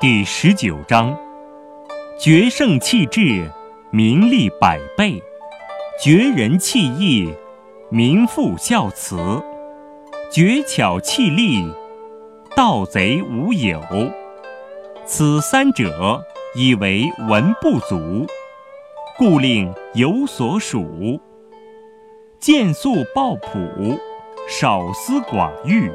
第十九章：决胜气质，名利百倍；绝人弃义，名副孝慈；绝巧弃利，盗贼无有。此三者，以为文不足，故令有所属。见素抱朴，少思寡欲。